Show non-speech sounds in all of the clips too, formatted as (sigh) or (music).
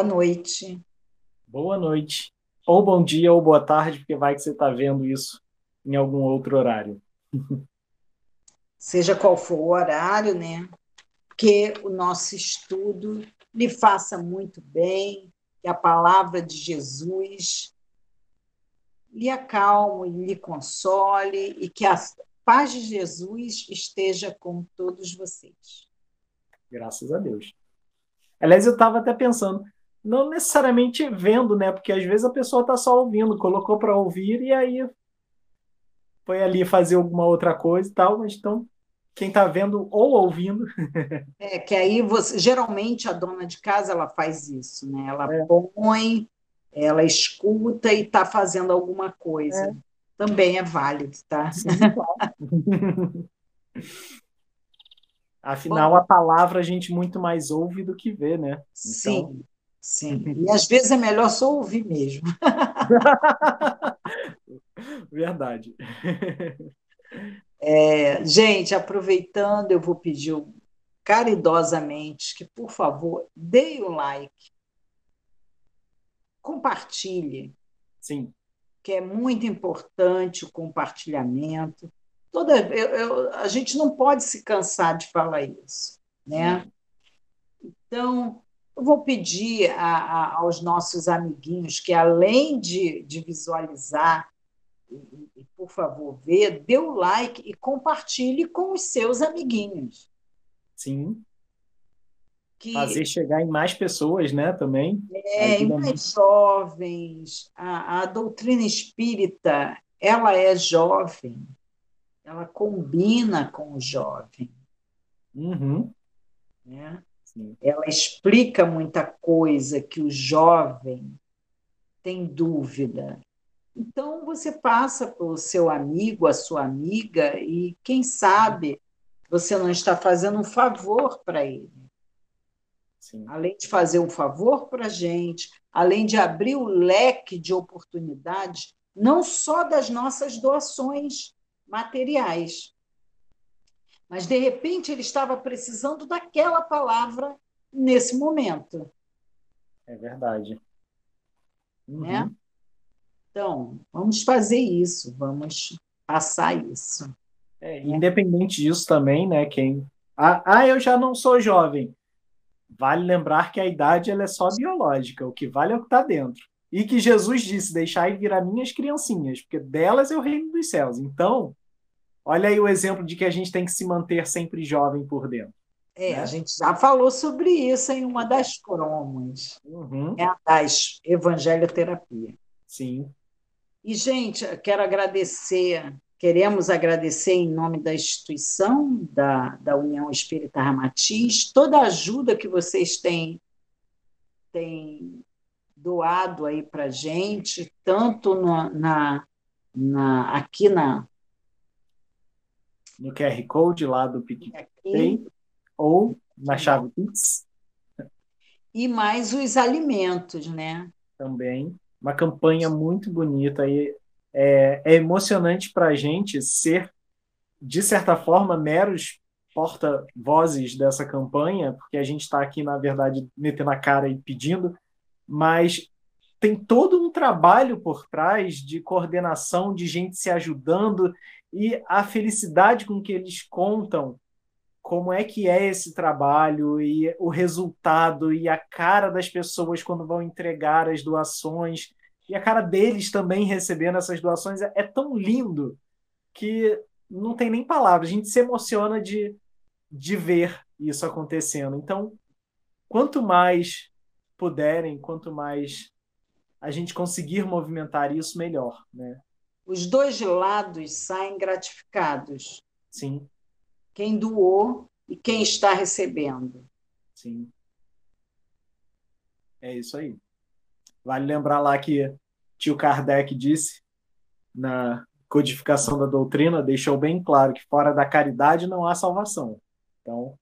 Boa noite. Boa noite. Ou bom dia ou boa tarde, porque vai que você está vendo isso em algum outro horário. (laughs) Seja qual for o horário, né? Que o nosso estudo lhe faça muito bem, que a palavra de Jesus lhe acalme, lhe console e que a paz de Jesus esteja com todos vocês. Graças a Deus. Aliás, eu estava até pensando, não necessariamente vendo, né? Porque às vezes a pessoa está só ouvindo, colocou para ouvir e aí foi ali fazer alguma outra coisa e tal, mas então quem está vendo ou ouvindo. (laughs) É, que aí você, geralmente a dona de casa ela faz isso, né? Ela é. põe, ela escuta e está fazendo alguma coisa. É. Também é válido, tá? Sim, claro. (laughs) Afinal, Bom, a palavra a gente muito mais ouve do que vê, né? Sim, sim. E às vezes é melhor só ouvir mesmo. (laughs) Verdade. (laughs) É, gente, aproveitando, eu vou pedir caridosamente que, por favor, dê o like, compartilhe. Sim. Que é muito importante o compartilhamento toda eu, eu, a gente não pode se cansar de falar isso, né? Então, eu vou pedir a, a, aos nossos amiguinhos que, além de, de visualizar, e, e, por favor, ver, dê o like e compartilhe com os seus amiguinhos. Sim. Que, Fazer chegar em mais pessoas, né, também. É, em mais jovens. A, a doutrina espírita, ela é jovem, ela combina com o jovem. Uhum. Né? Ela explica muita coisa que o jovem tem dúvida. Então, você passa para o seu amigo, a sua amiga, e quem sabe você não está fazendo um favor para ele. Sim. Além de fazer um favor para a gente, além de abrir o leque de oportunidades, não só das nossas doações, materiais. Mas, de repente, ele estava precisando daquela palavra nesse momento. É verdade. Uhum. Né? Então, vamos fazer isso, vamos passar isso. É, independente disso também, né? Quem. Ah, ah, eu já não sou jovem. Vale lembrar que a idade ela é só biológica, o que vale é o que está dentro. E que Jesus disse: deixai virar minhas criancinhas, porque delas é o reino dos céus. Então, Olha aí o exemplo de que a gente tem que se manter sempre jovem por dentro. É, né? a gente já falou sobre isso em uma das cromos, uhum. é das Evangelioterapia. Sim. E, gente, quero agradecer, queremos agradecer em nome da instituição, da, da União Espírita Ramatiz, toda a ajuda que vocês têm, têm doado aí para a gente, tanto no, na, na, aqui na, no QR Code lá do PicPay ou na chave Pix. E mais os alimentos, né? Também. Uma campanha muito bonita e é, é emocionante para a gente ser, de certa forma, meros porta-vozes dessa campanha, porque a gente está aqui, na verdade, metendo a cara e pedindo, mas tem todo um trabalho por trás de coordenação, de gente se ajudando e a felicidade com que eles contam como é que é esse trabalho e o resultado e a cara das pessoas quando vão entregar as doações e a cara deles também recebendo essas doações é, é tão lindo que não tem nem palavras. A gente se emociona de, de ver isso acontecendo. Então, quanto mais puderem, quanto mais a gente conseguir movimentar isso, melhor, né? Os dois lados saem gratificados. Sim. Quem doou e quem está recebendo. Sim. É isso aí. Vale lembrar lá que tio Kardec disse na codificação da doutrina, deixou bem claro que fora da caridade não há salvação. Então,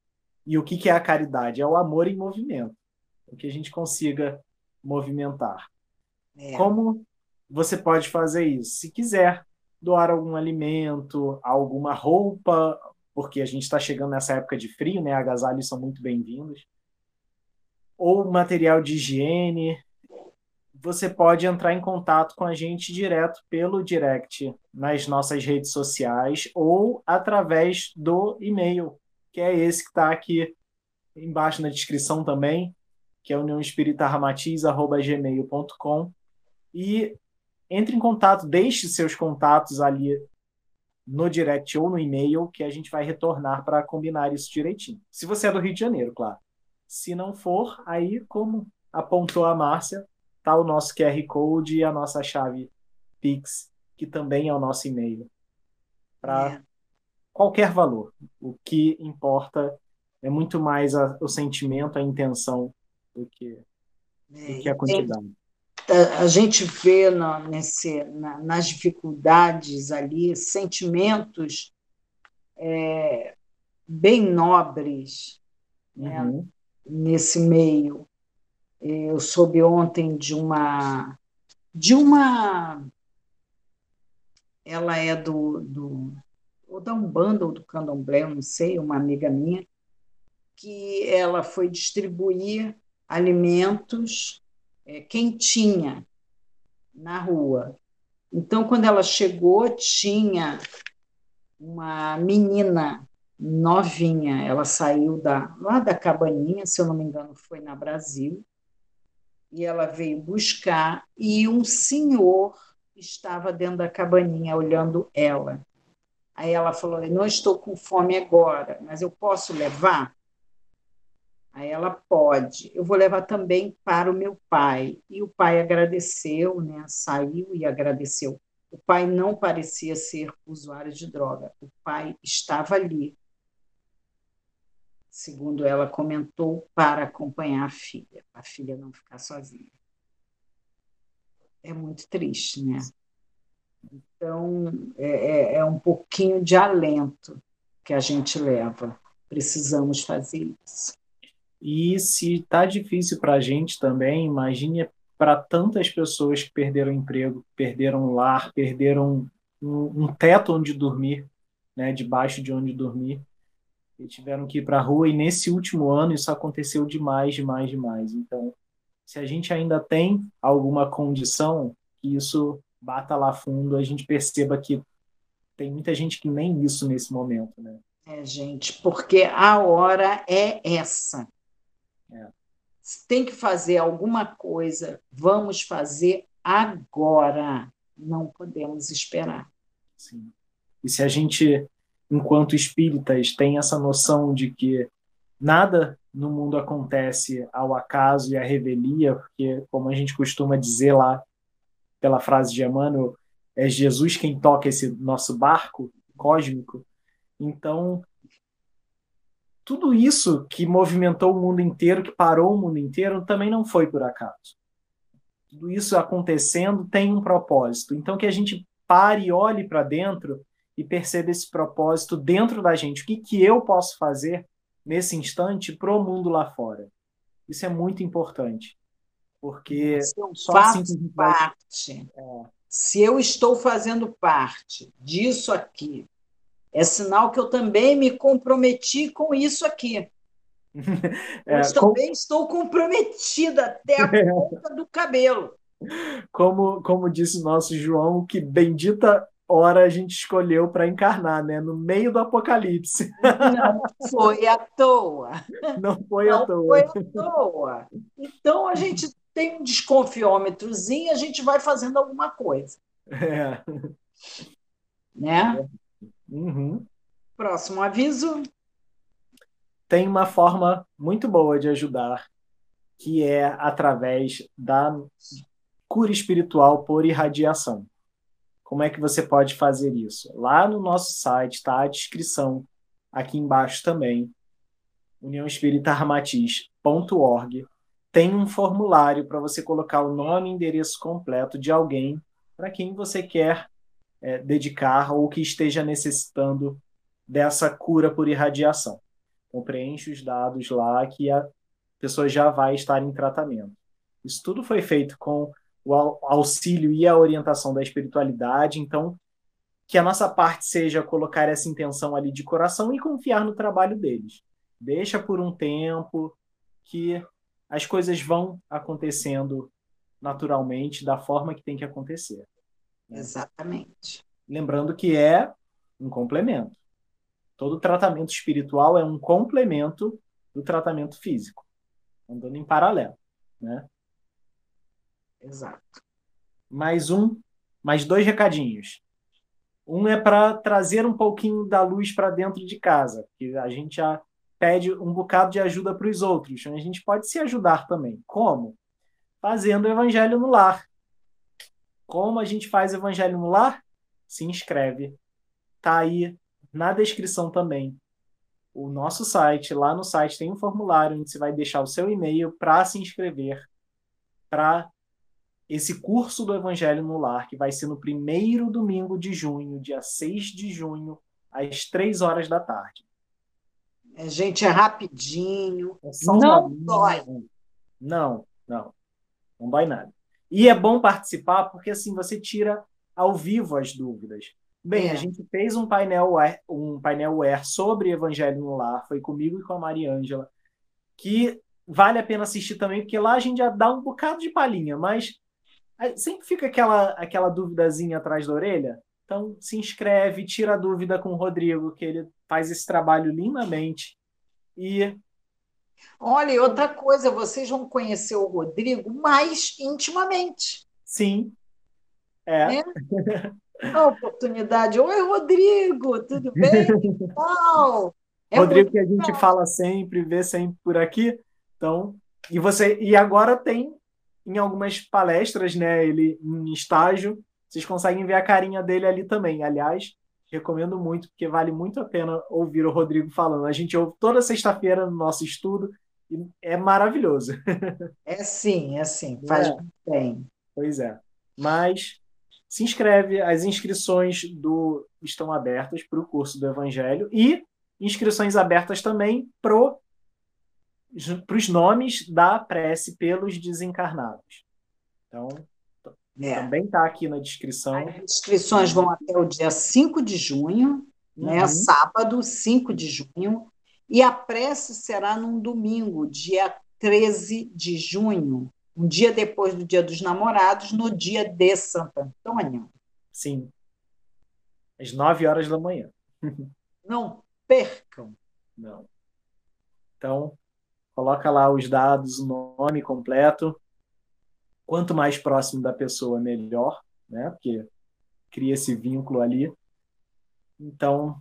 e o que é a caridade? É o amor em movimento. O que a gente consiga movimentar. É. Como você pode fazer isso. Se quiser doar algum alimento, alguma roupa, porque a gente está chegando nessa época de frio, né? Agasalhos são muito bem-vindos. ou material de higiene, você pode entrar em contato com a gente direto pelo direct nas nossas redes sociais ou através do e-mail, que é esse que está aqui embaixo na descrição também, que é uniãoespiritarramatiz.gmail.com e entre em contato, deixe seus contatos ali no direct ou no e-mail, que a gente vai retornar para combinar isso direitinho. Se você é do Rio de Janeiro, claro. Se não for, aí, como apontou a Márcia, tá o nosso QR Code e a nossa chave Pix, que também é o nosso e-mail. Para é. qualquer valor. O que importa é muito mais a, o sentimento, a intenção do que, é. do que a quantidade. A, gente vê na, nesse, na, nas dificuldades ali sentimentos é, bem nobres né, uhum. nesse meio. Eu soube ontem de uma de uma ela é do, do ou da Umbanda ou do Candomblé, não sei, uma amiga minha, que ela foi distribuir alimentos é, quentinha na rua. Então, quando ela chegou, tinha uma menina novinha, ela saiu da, lá da cabaninha, se eu não me engano, foi na Brasil, e ela veio buscar, e um senhor estava dentro da cabaninha olhando ela. Aí ela falou: Não estou com fome agora, mas eu posso levar? Aí ela pode. Eu vou levar também para o meu pai. E o pai agradeceu, né? Saiu e agradeceu. O pai não parecia ser usuário de droga. O pai estava ali segundo ela comentou, para acompanhar a filha, a filha não ficar sozinha. É muito triste, né? Então, é, é, é um pouquinho de alento que a gente leva. Precisamos fazer isso. E se está difícil para a gente também, imagine para tantas pessoas que perderam emprego, perderam lar, perderam um, um teto onde dormir, né, debaixo de onde dormir e tiveram que ir para a rua, e nesse último ano isso aconteceu demais, demais, demais. Então, se a gente ainda tem alguma condição, que isso bata lá fundo, a gente perceba que tem muita gente que nem isso nesse momento, né? É, gente, porque a hora é essa. É. Tem que fazer alguma coisa, vamos fazer agora. Não podemos esperar. Sim. E se a gente enquanto espíritas, tem essa noção de que nada no mundo acontece ao acaso e à revelia, porque, como a gente costuma dizer lá, pela frase de Emmanuel, é Jesus quem toca esse nosso barco cósmico. Então, tudo isso que movimentou o mundo inteiro, que parou o mundo inteiro, também não foi por acaso. Tudo isso acontecendo tem um propósito. Então, que a gente pare e olhe para dentro e perceba esse propósito dentro da gente. O que, que eu posso fazer nesse instante para o mundo lá fora? Isso é muito importante, porque eu só assim parte, é. se eu estou fazendo parte disso aqui, é sinal que eu também me comprometi com isso aqui. (laughs) É, eu também com... estou comprometida até a (laughs) ponta do cabelo. Como, como disse nosso João, que bendita hora a gente escolheu para encarnar, né? No meio do apocalipse. Não foi à toa. Não foi Não à toa. Foi à toa. Então a gente tem um desconfiômetrozinho, a gente vai fazendo alguma coisa. É. Né? Uhum. Próximo aviso. Tem uma forma muito boa de ajudar, que é através da cura espiritual por irradiação. Como é que você pode fazer isso? Lá no nosso site está a descrição, aqui embaixo também, uniãoespiritarramatiz.org. Tem um formulário para você colocar o nome e endereço completo de alguém para quem você quer é, dedicar ou que esteja necessitando dessa cura por irradiação. Então, preenche os dados lá que a pessoa já vai estar em tratamento. Isso tudo foi feito com o auxílio e a orientação da espiritualidade. Então, que a nossa parte seja colocar essa intenção ali de coração e confiar no trabalho deles. Deixa por um tempo que as coisas vão acontecendo naturalmente da forma que tem que acontecer. Né? Exatamente. Lembrando que é um complemento. Todo tratamento espiritual é um complemento do tratamento físico, andando em paralelo, né? Exato. Mais um, mais dois recadinhos. Um é para trazer um pouquinho da luz para dentro de casa, que a gente já pede um bocado de ajuda para os outros. A gente pode se ajudar também. Como? Fazendo o evangelho no lar. Como a gente faz evangelho no lar? Se inscreve. Tá aí na descrição também. O nosso site, lá no site tem um formulário onde você vai deixar o seu e-mail para se inscrever para esse curso do Evangelho no Lar, que vai ser no primeiro domingo de junho, dia 6 de junho, às 3 horas da tarde. É, gente, é rapidinho. É não dói. Não, não. Não dói nada. E é bom participar porque assim você tira ao vivo as dúvidas. Bem, é. a gente fez um painel um painel web sobre Evangelho no Lar, foi comigo e com a Mariângela, que vale a pena assistir também, porque lá a gente já dá um bocado de palhinha, mas sempre fica aquela, aquela duvidazinha atrás da orelha. Então, se inscreve, tira a dúvida com o Rodrigo, que ele faz esse trabalho lindamente. E. Olha, e outra coisa, vocês vão conhecer o Rodrigo mais intimamente. Sim. É. Né? (laughs) A oportunidade. Oi, Rodrigo, tudo bem? (laughs) Qual? É Rodrigo, que a gente fala sempre, vê sempre por aqui. Então, e você e agora tem em algumas palestras, né? Ele em estágio, vocês conseguem ver a carinha dele ali também. Aliás, recomendo muito, porque vale muito a pena ouvir o Rodrigo falando. A gente ouve toda sexta-feira no nosso estudo e é maravilhoso. (laughs) É sim, é sim, faz é. bem. Pois é. Mas se inscreve, as inscrições do estão abertas para o curso do Evangelho e inscrições abertas também pro para os nomes da prece pelos desencarnados. Então, é. também está aqui na descrição. As inscrições vão até o dia 5 de junho, né, uhum. né, sábado, 5 de junho, e a prece será num domingo, dia 13 de junho, um dia depois do Dia dos Namorados, no dia de Santo Antônio. Sim. Às 9 horas da manhã. (laughs) Não percam. Não. Então, coloca lá os dados, o nome completo. Quanto mais próximo da pessoa, melhor, né? Porque cria esse vínculo ali. Então,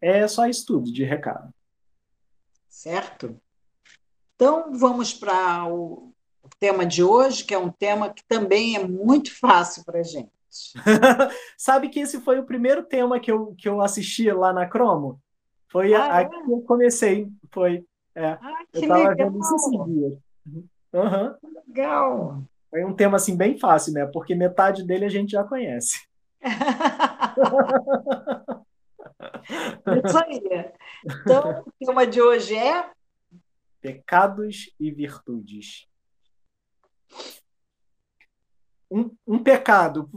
é só isso tudo de recado. Certo. Então, vamos para o tema de hoje, que é um tema que também é muito fácil para a gente. (laughs) Sabe que esse foi o primeiro tema que eu, que eu assisti lá na Cromo? Foi ah, a, é? que eu comecei. Foi. É. Ah, que eu tava legal. vendo isso esses dias. Uhum. Legal. Foi um tema assim bem fácil, né? Porque metade dele a gente já conhece. (laughs) isso aí. Então, o tema de hoje é pecados e virtudes. Um, um pecado.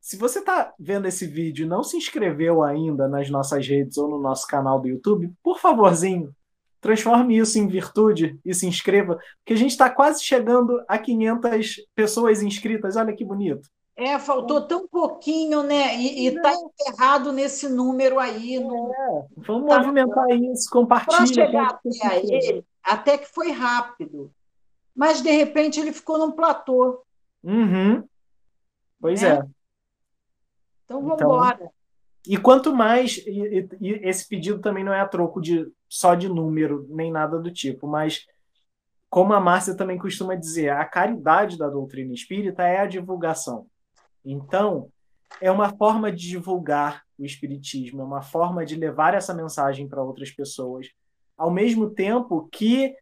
Se você está vendo esse vídeo e não se inscreveu ainda nas nossas redes ou no nosso canal do YouTube, por favorzinho, transforme isso em virtude e se inscreva, porque a gente está quase chegando a 500 pessoas inscritas. Olha que bonito. É, faltou tão pouquinho, né? E está enterrado nesse número aí. No... É, vamos tá movimentar isso, compartilha. Para chegar até a ele, até que foi rápido. Mas, de repente, ele ficou num platô. Uhum. Pois né? é. Então, vamos então, embora. E quanto mais, e, e, esse pedido também não é a troco de só de número, nem nada do tipo, mas como a Márcia também costuma dizer, a caridade da doutrina espírita é a divulgação. Então, é uma forma de divulgar o espiritismo, é uma forma de levar essa mensagem para outras pessoas, ao mesmo tempo que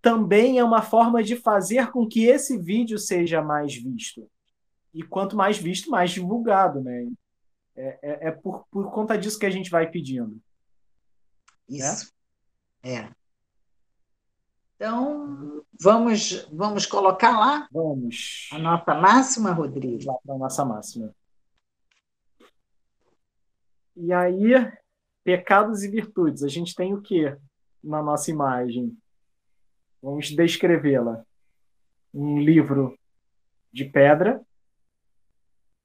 também é uma forma de fazer com que esse vídeo seja mais visto. E quanto mais visto, mais divulgado, né? É, é, é por, por conta disso que a gente vai pedindo. Isso. Né? É. Então, vamos, vamos colocar lá? Vamos. A nossa máxima, Rodrigo? Lá para a nossa máxima. E aí, pecados e virtudes. A gente tem o que na nossa imagem? vamos descrevê-la. Um livro de pedra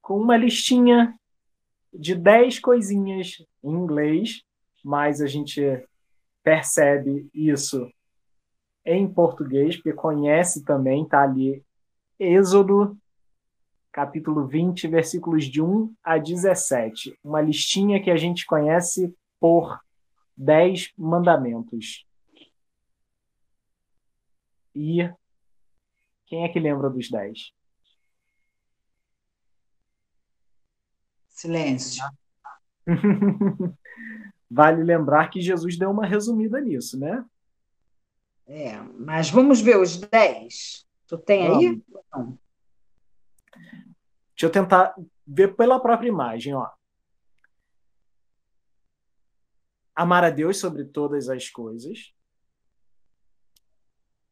com uma listinha de 10 coisinhas em inglês, mas a gente percebe isso em português, porque conhece também, está ali Êxodo, capítulo 20, versículos de 1 a 17. Uma listinha que a gente conhece por 10 mandamentos. E quem é que lembra dos 10? Silêncio. (laughs) vale lembrar que Jesus deu uma resumida nisso, né? É, mas vamos ver os 10. Tu tem vamos. aí? Não. Deixa eu tentar ver pela própria imagem, ó. Amar a Deus sobre todas as coisas.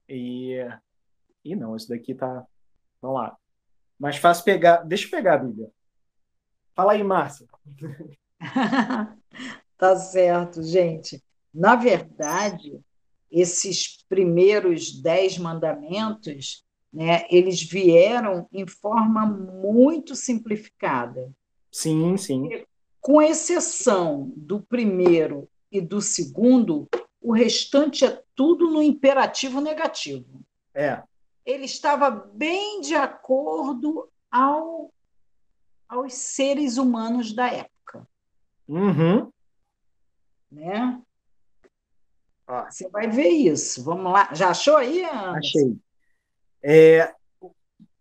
E. E não, isso daqui tá. Vamos lá. Mais fácil pegar. Deixa eu pegar a Bíblia. Fala aí, Márcia. (laughs) tá certo, gente. Na verdade, esses primeiros dez mandamentos, né, eles vieram em forma muito simplificada. Sim, sim. Com exceção do primeiro e do segundo, o restante é tudo no imperativo negativo. É. Ele estava bem de acordo ao, aos seres humanos da época. Uhum. Né? Você vai ver isso. Vamos lá. Já achou aí? Anderson? Achei. É,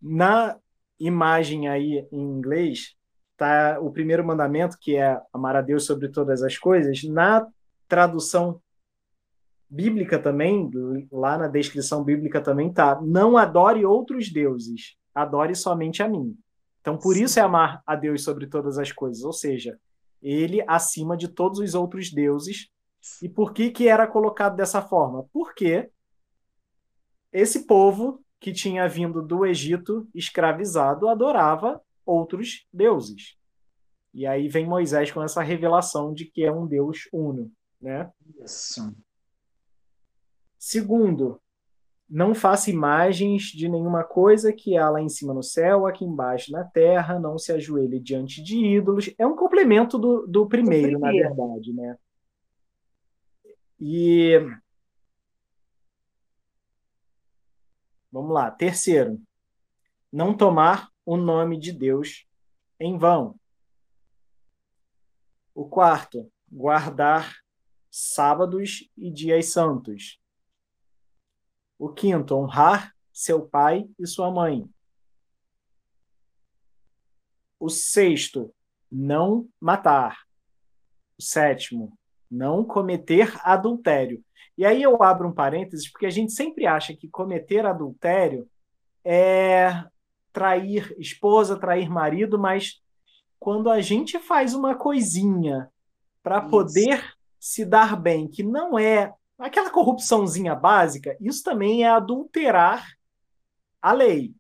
na imagem aí em inglês, tá o primeiro mandamento, que é amar a Deus sobre todas as coisas. Na tradução bíblica também, lá na descrição bíblica também tá, não adore outros deuses, adore somente a mim. Então, por Sim. isso é amar a Deus sobre todas as coisas, ou seja, ele acima de todos os outros deuses e por que, que era colocado dessa forma? Porque esse povo que tinha vindo do Egito escravizado adorava outros deuses. E aí vem Moisés com essa revelação de que é um Deus uno, né? Isso. Segundo, não faça imagens de nenhuma coisa que há lá em cima no céu, aqui embaixo na terra, não se ajoelhe diante de ídolos. É um complemento do, do primeiro, do primeiro. na verdade, né? E vamos lá, terceiro, não tomar o nome de Deus em vão. O quarto, guardar sábados e dias santos. O quinto, honrar seu pai e sua mãe. O sexto, não matar. O sétimo, não cometer adultério. E aí eu abro um parênteses, porque a gente sempre acha que cometer adultério é trair esposa, trair marido, mas quando a gente faz uma coisinha para poder se dar bem, que não é aquela corrupçãozinha básica, isso também é adulterar a lei.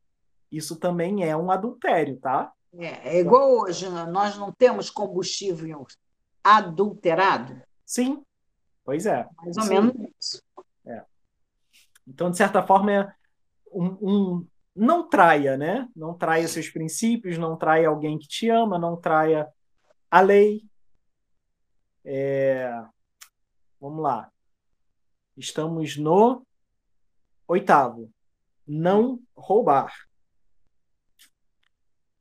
Isso também é um adultério, tá? É, é igual hoje, nós não temos combustível adulterado. Sim, pois é. Mais ou Sim. menos isso. É. Então, de certa forma, é um, um, não traia, né? Não traia seus princípios, não traia alguém que te ama, não traia a lei. É... Vamos lá. Estamos no oitavo. Não roubar.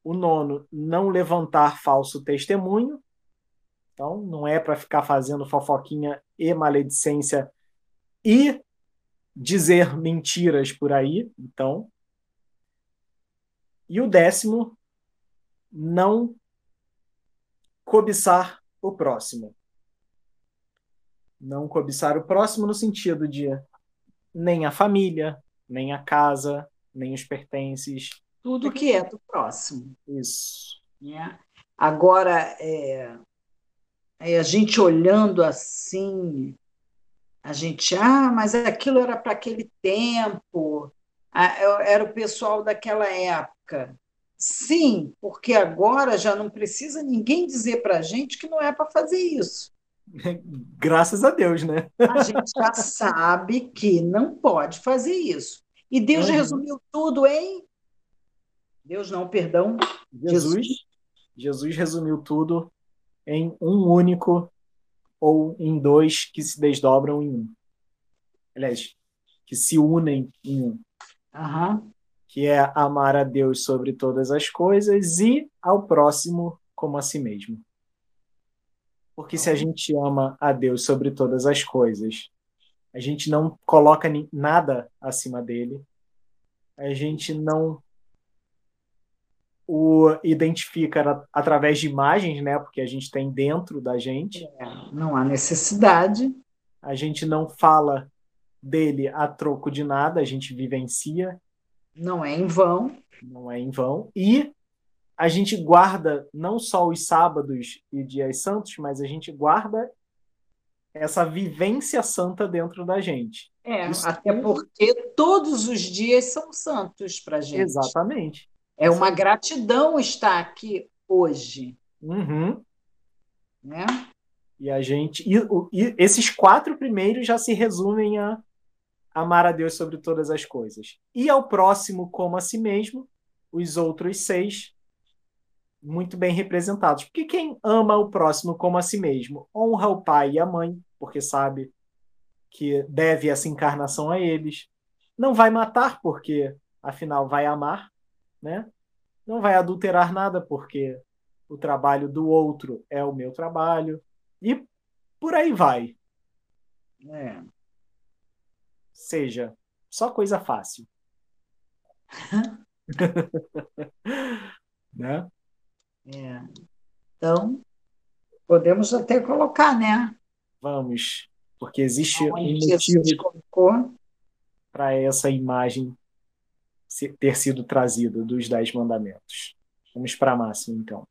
O nono, não levantar falso testemunho. Então, não é para ficar fazendo fofoquinha e maledicência e dizer mentiras por aí. Então, e o décimo, não cobiçar o próximo. Não cobiçar o próximo no sentido de nem a família, nem a casa, nem os pertences. Tudo que é do próximo. Isso. É. Agora, é, Aí a gente olhando assim, a gente, ah, mas aquilo era para aquele tempo, era o pessoal daquela época. Sim, porque agora já não precisa ninguém dizer para a gente que não é para fazer isso. (laughs) Graças a Deus, né? A gente já sabe que não pode fazer isso. E Deus uhum. resumiu tudo em Deus não, perdão. Jesus. Jesus. Jesus resumiu tudo em um único ou em dois que se desdobram em um. Aliás, que se unem em um. Uhum. Que é amar a Deus sobre todas as coisas e ao próximo como a si mesmo. Porque se a gente ama a Deus sobre todas as coisas, a gente não coloca nada acima dele, a gente não o identifica através de imagens, né? Porque a gente tem dentro da gente. É, não há necessidade. A gente não fala dele a troco de nada, a gente vivencia. Não é em vão. Não é em vão. E a gente guarda não só os sábados e dias santos, mas a gente guarda essa vivência santa dentro da gente. É, Isso até porque todos os dias são santos para gente. Exatamente. É uma gratidão estar aqui hoje. Uhum. Né? E a gente. E, e, esses quatro primeiros já se resumem a amar a Deus sobre todas as coisas. E ao próximo como a si mesmo, os outros seis muito bem representados. Porque quem ama o próximo como a si mesmo honra o pai e a mãe, porque sabe que deve essa encarnação a eles. Não vai matar, porque afinal vai amar né? Não vai adulterar nada, porque o trabalho do outro é o meu trabalho. E por aí vai. É. Seja, só coisa fácil. (laughs) (laughs) né? É. Então, podemos até colocar, né? Vamos, porque existe um motivo para essa imagem ter sido trazido dos Dez Mandamentos. Vamos para a máxima, então.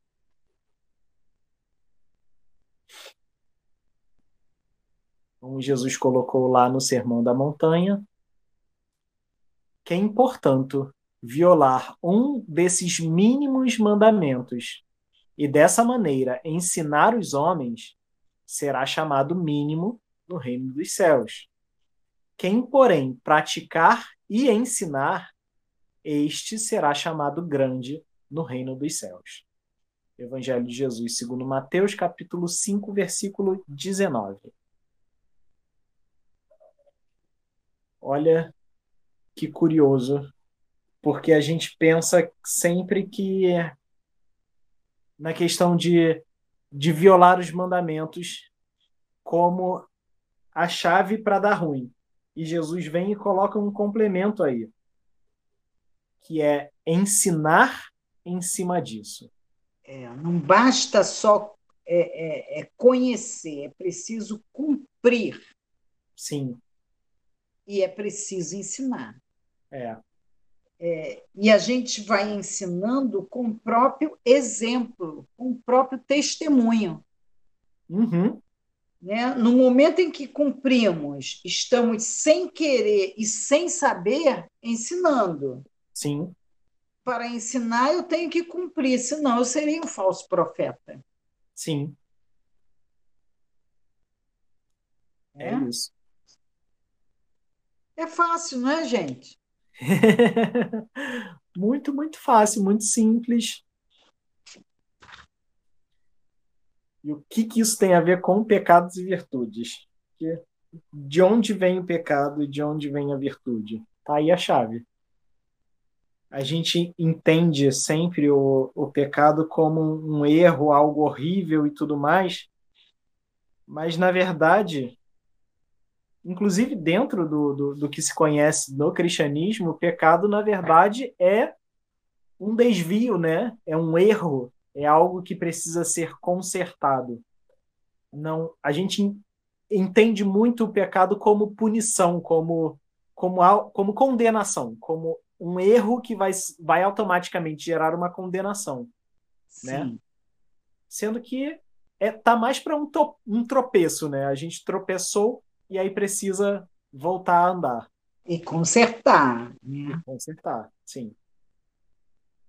Como Jesus colocou lá no Sermão da Montanha, quem, portanto, violar um desses mínimos mandamentos e dessa maneira ensinar os homens, será chamado mínimo no reino dos céus. Quem, porém, praticar e ensinar este será chamado grande no reino dos céus. Evangelho de Jesus, segundo Mateus, capítulo 5, versículo 19. Olha que curioso, porque a gente pensa sempre que na questão de, de violar os mandamentos como a chave para dar ruim. E Jesus vem e coloca um complemento aí que é ensinar em cima disso. É, não basta só é, é, é conhecer, é preciso cumprir. Sim. E é preciso ensinar. É. É, e a gente vai ensinando com o próprio exemplo, com o próprio testemunho. Uhum. Né? No momento em que cumprimos, estamos sem querer e sem saber ensinando. Sim. Para ensinar, eu tenho que cumprir, senão eu seria um falso profeta. Sim. É, é isso. É fácil, não é, gente? (laughs) muito, muito fácil, muito simples. E o que, que isso tem a ver com pecados e virtudes? De onde vem o pecado e de onde vem a virtude? Tá aí a chave a gente entende sempre o, o pecado como um erro, algo horrível e tudo mais, mas na verdade, inclusive dentro do, do, do que se conhece no cristianismo, o pecado na verdade é um desvio, né? É um erro, é algo que precisa ser consertado. Não, a gente entende muito o pecado como punição, como como, como condenação, como um erro que vai, vai automaticamente gerar uma condenação. Né? Sim. Né? Sendo que é, tá mais para um, um tropeço, né? A gente tropeçou e aí precisa voltar a andar. E consertar. Né? E consertar, sim.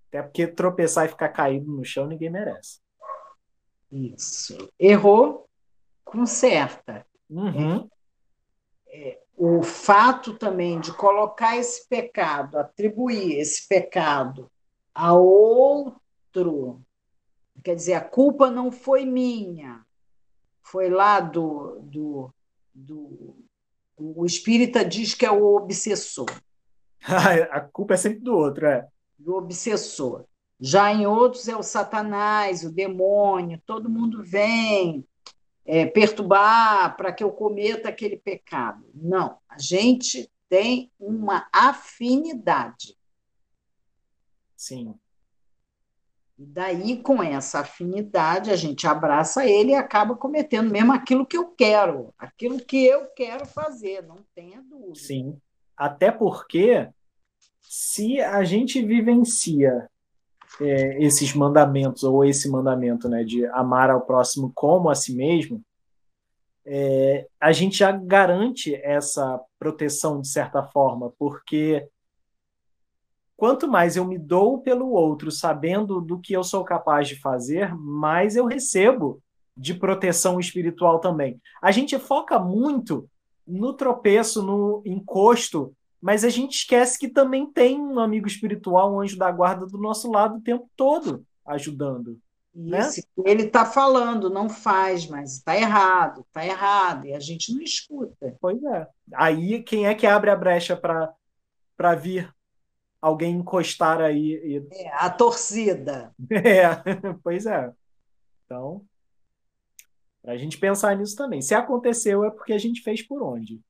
Até porque tropeçar e ficar caído no chão ninguém merece. Isso. Errou, conserta. Uhum. É, é, o fato também de colocar esse pecado, atribuir esse pecado a outro, quer dizer, a culpa não foi minha, foi lá do, do, do o espírita diz que é o obsessor. a culpa é sempre do outro, é. Do obsessor. Já em outros é o Satanás, o demônio, todo mundo vem é, perturbar para que eu cometa aquele pecado. Não, a gente tem uma afinidade. Sim. E daí, com essa afinidade, a gente abraça ele e acaba cometendo mesmo aquilo que eu quero, aquilo que eu quero fazer, não tenha dúvida. Sim. Até porque, se a gente vivencia é, esses mandamentos, ou esse mandamento né, de amar ao próximo como a si mesmo, é, a gente já garante essa proteção de certa forma, porque quanto mais eu me dou pelo outro, sabendo do que eu sou capaz de fazer, mais eu recebo de proteção espiritual também. A gente foca muito no tropeço, no encosto, mas a gente esquece que também tem um amigo espiritual, um anjo da guarda do nosso lado o tempo todo, ajudando. Né? Isso, né? ele está falando, não faz, mas está errado, está errado, e a gente não escuta. Pois é. Aí quem é que abre a brecha para vir alguém encostar aí? E... É, a torcida. (laughs) É, (laughs) pois é. Então, a gente pensar nisso também. Se aconteceu, é porque a gente fez por onde.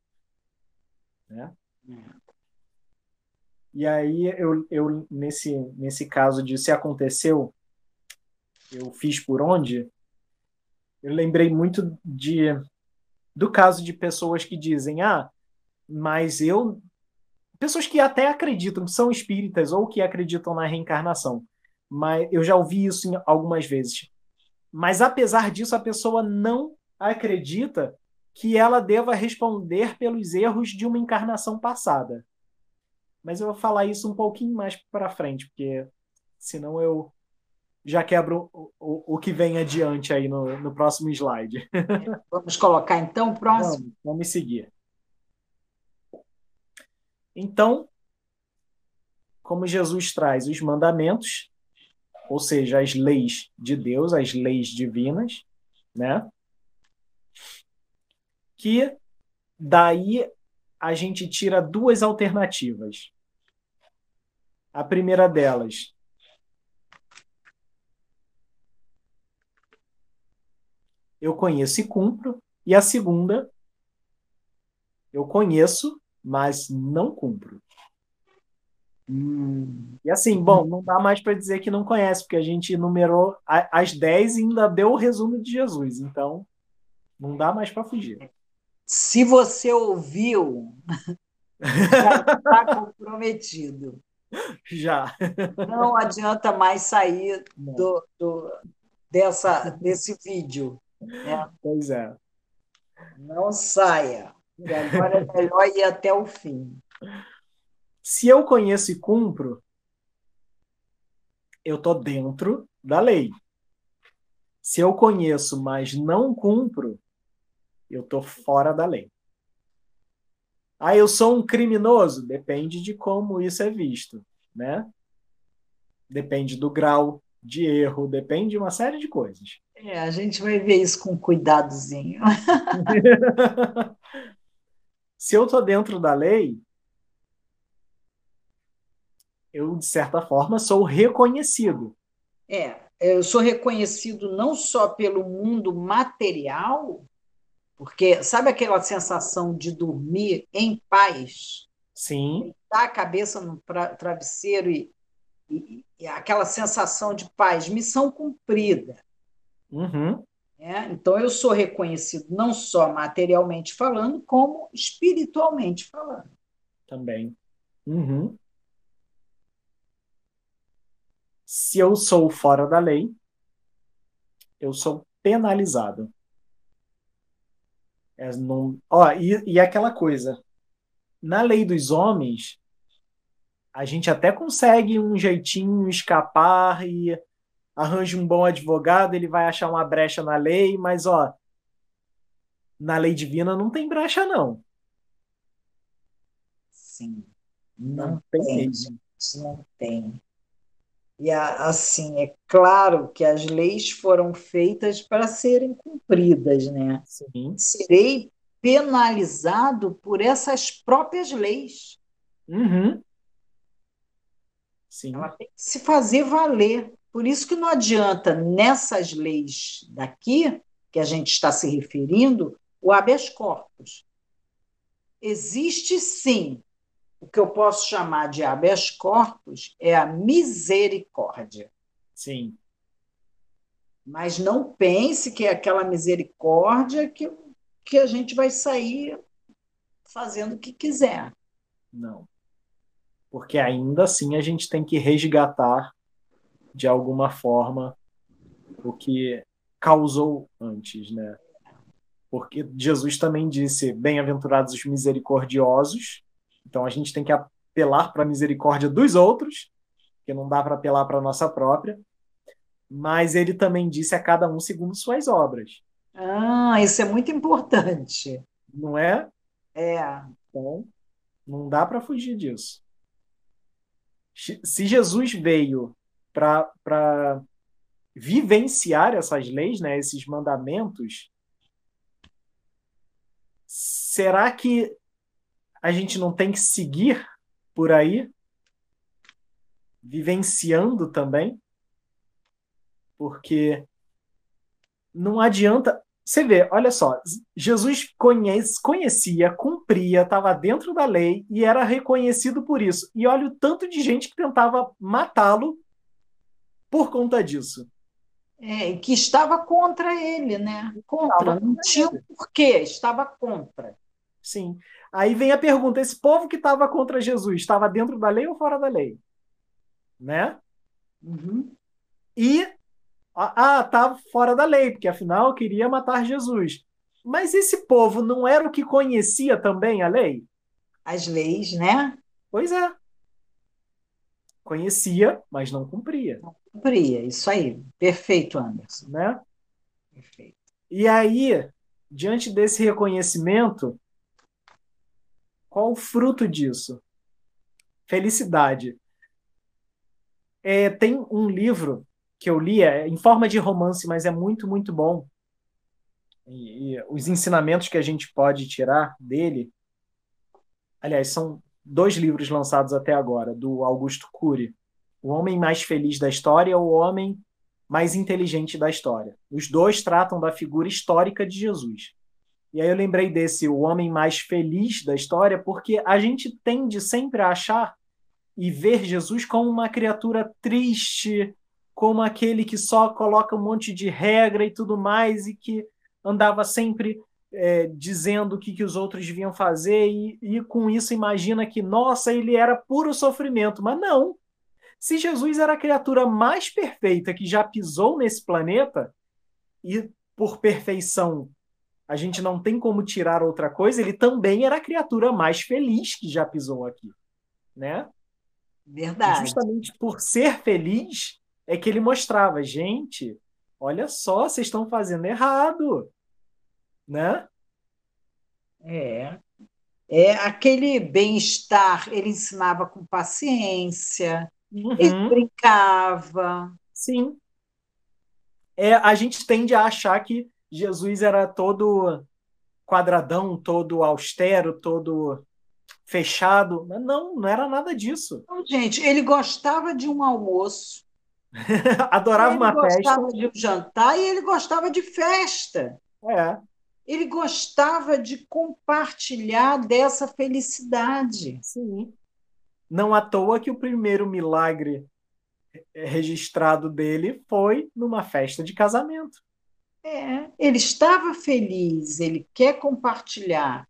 Né? E aí, eu, eu nesse, nesse caso de se aconteceu, eu fiz por onde, eu lembrei muito de do caso de pessoas que dizem, ah, mas eu. Pessoas que até acreditam, que são espíritas ou que acreditam na reencarnação. Mas eu já ouvi isso algumas vezes. Mas apesar disso, a pessoa não acredita que ela deva responder pelos erros de uma encarnação passada. Mas eu vou falar isso um pouquinho mais para frente, porque senão eu já quebro o, o, o que vem adiante aí no, no próximo slide. (laughs) Vamos colocar então o próximo? Vamos, vamos seguir. Então, como Jesus traz os mandamentos, ou seja, as leis de Deus, as leis divinas, né? Que daí a gente tira duas alternativas. A primeira delas, eu conheço e cumpro. E a segunda, eu conheço, mas não cumpro. Hum. E assim, bom, não dá mais para dizer que não conhece, porque a gente numerou as 10 e ainda deu o resumo de Jesus. Então, não dá mais para fugir. Se você ouviu, já está (laughs) comprometido. Já. Não adianta mais sair do, do, dessa, desse vídeo. Né? Pois é. Não saia. E agora é melhor ir até o fim. Se eu conheço e cumpro, eu estou dentro da lei. Se eu conheço, mas não cumpro, eu estou fora da lei. Ah, eu sou um criminoso? Depende de como isso é visto, né? Depende do grau de erro, depende de uma série de coisas. É, a gente vai ver isso com cuidadozinho. (laughs) Se eu estou dentro da lei, eu, de certa forma, sou reconhecido. É, eu sou reconhecido não só pelo mundo material, porque sabe aquela sensação de dormir em paz? Sim. Dar a cabeça no travesseiro e, e, e aquela sensação de paz, missão cumprida. Uhum. É, então eu sou reconhecido não só materialmente falando, como espiritualmente falando. Também. Uhum. Se eu sou fora da lei, eu sou penalizado. É, não... Ó, e, e aquela coisa, na lei dos homens, a gente até consegue um jeitinho escapar e arranja um bom advogado, ele vai achar uma brecha na lei, mas ó, na lei divina não tem brecha, não. Sim. Não, não tem, tem gente, não tem. E assim, é claro que as leis foram feitas para serem cumpridas, né? Sim. Serei penalizado por essas próprias leis. Uhum. Sim. Ela tem que se fazer valer. Por isso que não adianta nessas leis daqui, que a gente está se referindo, o habeas corpus. Existe sim o que eu posso chamar de habeas corpus é a misericórdia. Sim. Mas não pense que é aquela misericórdia que, que a gente vai sair fazendo o que quiser. Não. Porque ainda assim a gente tem que resgatar de alguma forma o que causou antes, né? Porque Jesus também disse: Bem-aventurados os misericordiosos, então a gente tem que apelar para a misericórdia dos outros, que não dá para apelar para a nossa própria. Mas ele também disse a cada um segundo suas obras. Ah, isso é muito importante. Não é? É. Então, não dá para fugir disso. Se Jesus veio para vivenciar essas leis, né, esses mandamentos, será que a gente não tem que seguir por aí, vivenciando também, porque não adianta. Você vê, olha só, Jesus conhece, conhecia, cumpria, estava dentro da lei e era reconhecido por isso. E olha o tanto de gente que tentava matá-lo por conta disso. É, que estava contra ele, né? Contra. Não tinha porquê, estava contra. Sim. Aí vem a pergunta: esse povo que estava contra Jesus estava dentro da lei ou fora da lei? Né? Uhum. E ah, estava fora da lei, porque afinal queria matar Jesus. Mas esse povo não era o que conhecia também a lei? As leis, né? Pois é. Conhecia, mas não cumpria. Não cumpria, isso aí. Perfeito, Anderson. Né? Perfeito. E aí, diante desse reconhecimento, qual o fruto disso? Felicidade. É, tem um livro que eu li, é em forma de romance, mas é muito, muito bom. E, e os ensinamentos que a gente pode tirar dele. Aliás, são dois livros lançados até agora, do Augusto Cury. O Homem Mais Feliz da História ou O Homem Mais Inteligente da História. Os dois tratam da figura histórica de Jesus. E aí eu lembrei desse o homem mais feliz da história, porque a gente tende sempre a achar e ver Jesus como uma criatura triste, como aquele que só coloca um monte de regra e tudo mais, e que andava sempre é, dizendo o que, que os outros deviam fazer, e, e com isso imagina que, nossa, ele era puro sofrimento. Mas não! Se Jesus era a criatura mais perfeita que já pisou nesse planeta, e por perfeição a gente não tem como tirar outra coisa, ele também era a criatura mais feliz que já pisou aqui, né? Verdade. E justamente por ser feliz é que ele mostrava, gente, olha só, vocês estão fazendo errado, né? É. É aquele bem-estar, ele ensinava com paciência, uhum. ele brincava. Sim. É, a gente tende a achar que Jesus era todo quadradão, todo austero, todo fechado. Mas não, não era nada disso. Não, gente, ele gostava de um almoço. (laughs) Adorava ele uma festa. Ele gostava de um jantar e ele gostava de festa. É. Ele gostava de compartilhar dessa felicidade. Sim. Não à toa que o primeiro milagre registrado dele foi numa festa de casamento. É, ele estava feliz, ele quer compartilhar.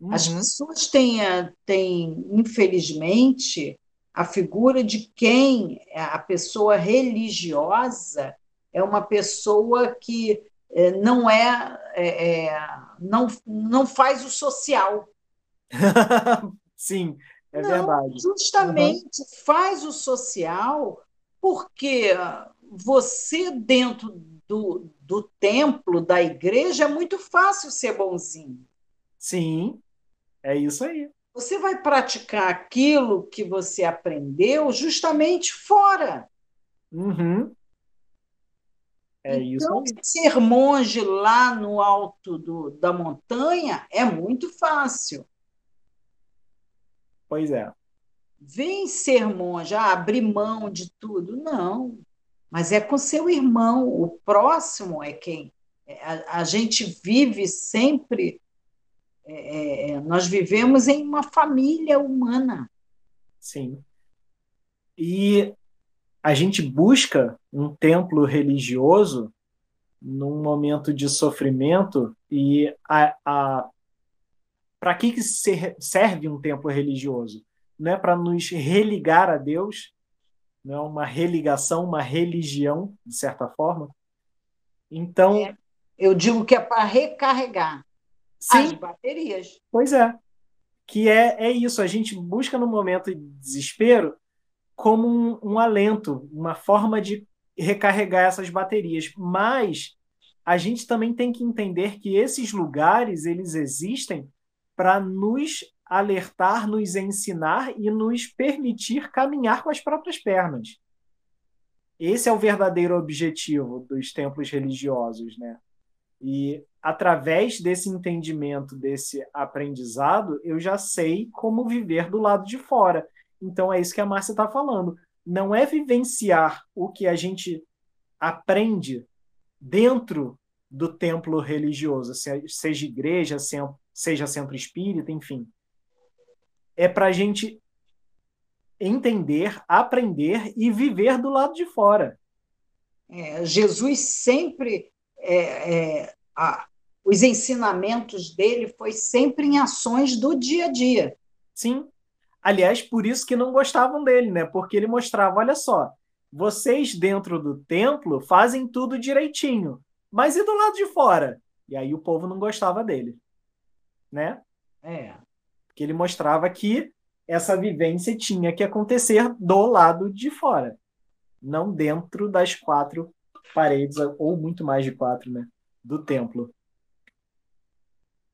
Uhum. As pessoas têm, têm, infelizmente, a figura de quem a pessoa religiosa é uma pessoa que é, não é, é, é não, não faz o social. (laughs) Sim, é não, verdade. Justamente uhum. faz o social porque você, dentro do, do templo, da igreja, é muito fácil ser bonzinho. Sim, é isso aí. Você vai praticar aquilo que você aprendeu justamente fora. Uhum. É então, ser monge lá no alto do, da montanha é muito fácil. Pois é. Vem ser monge, ah, abrir mão de tudo. Não. Mas é com seu irmão, o próximo é quem. É, a, a gente vive sempre. É, é, nós vivemos em uma família humana. Sim. E a gente busca um templo religioso num momento de sofrimento e a, a para que, que serve um templo religioso? Não é para nos religar a Deus, não é uma religação, uma religião, de certa forma. Então. É, eu digo que é para recarregar sim, as baterias. Pois é. Que é, é isso. A gente busca no momento de desespero como um, um alento, uma forma de recarregar essas baterias. Mas a gente também tem que entender que esses lugares eles existem para nos alertar, nos ensinar e nos permitir caminhar com as próprias pernas. Esse é o verdadeiro objetivo dos templos religiosos, né? E através desse entendimento, desse aprendizado, eu já sei como viver do lado de fora. Então é isso que a Márcia está falando. Não é vivenciar o que a gente aprende dentro do templo religioso, seja igreja, seja centro espírita, enfim. É para a gente entender, aprender e viver do lado de fora. É, Jesus sempre é, é, a, os ensinamentos dele foi sempre em ações do dia a dia. Sim. Aliás, por isso que não gostavam dele, né? Porque ele mostrava, olha só, vocês dentro do templo fazem tudo direitinho, mas e do lado de fora? E aí o povo não gostava dele, né? É. Porque ele mostrava que essa vivência tinha que acontecer do lado de fora, não dentro das quatro paredes, ou muito mais de quatro, né? Do templo.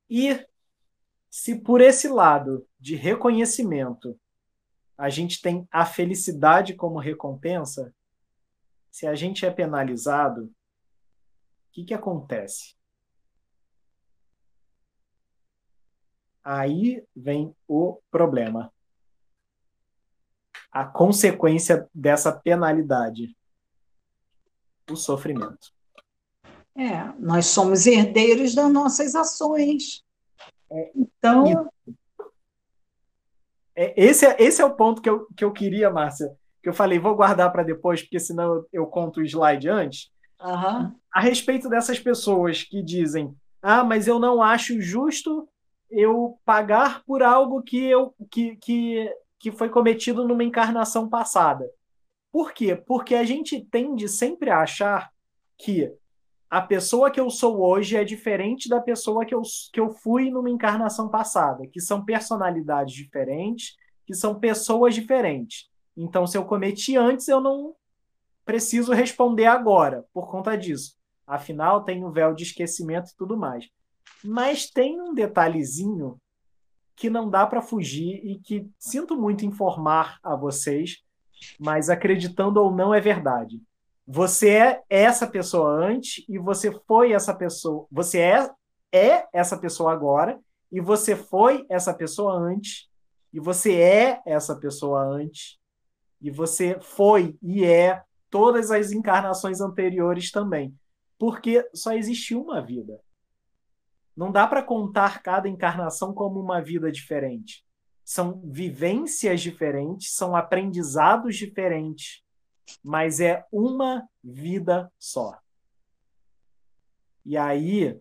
E se por esse lado de reconhecimento a gente tem a felicidade como recompensa, se a gente é penalizado, o que, que acontece? Aí vem o problema. A consequência dessa penalidade: o sofrimento. É, nós somos herdeiros das nossas ações. É, então. É, esse, é, esse é o ponto que eu, que eu queria, Márcia, que eu falei, vou guardar para depois, porque senão eu, eu conto o slide antes. Uhum. A respeito dessas pessoas que dizem: ah, mas eu não acho justo eu pagar por algo que, eu, que, que, que foi cometido numa encarnação passada. Por quê? Porque a gente tende sempre a achar que a pessoa que eu sou hoje é diferente da pessoa que eu, que eu fui numa encarnação passada, que são personalidades diferentes, que são pessoas diferentes. Então, se eu cometi antes, eu não preciso responder agora por conta disso. Afinal, tem o véu de esquecimento e tudo mais. Mas tem um detalhezinho que não dá para fugir e que sinto muito informar a vocês, mas acreditando ou não é verdade. Você é essa pessoa antes e você foi essa pessoa. Você é, é essa pessoa agora e você foi essa pessoa antes e você é essa pessoa antes e você foi e é todas as encarnações anteriores também. Porque só existe uma vida. Não dá para contar cada encarnação como uma vida diferente. São vivências diferentes, são aprendizados diferentes mas é uma vida só. E aí,